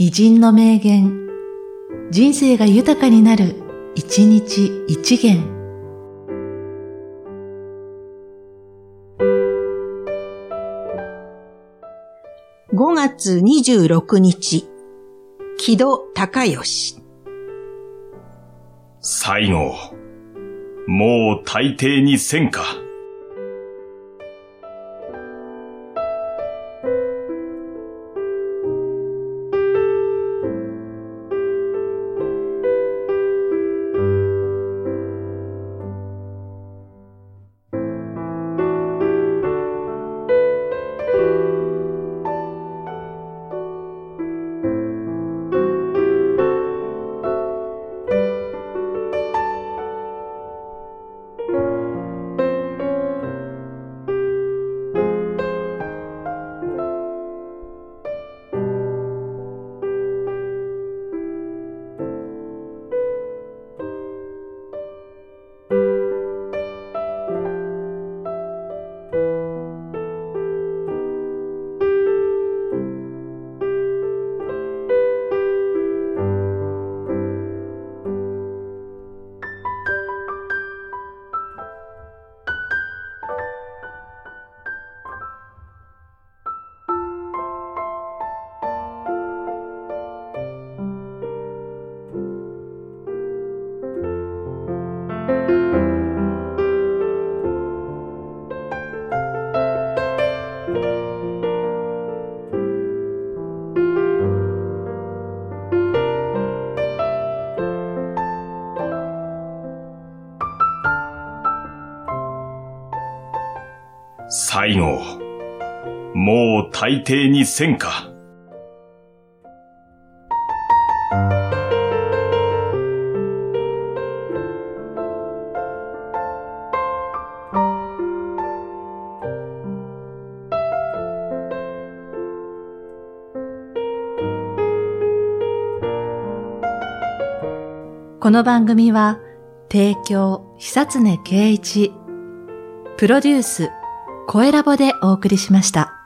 偉人の名言、人生が豊かになる、一日一元。5月26日、木戸隆義。最後、もう大抵にせんか。最後、もう大抵にせんか。この番組は、提供、久常圭一、プロデュース、声ラボでお送りしました。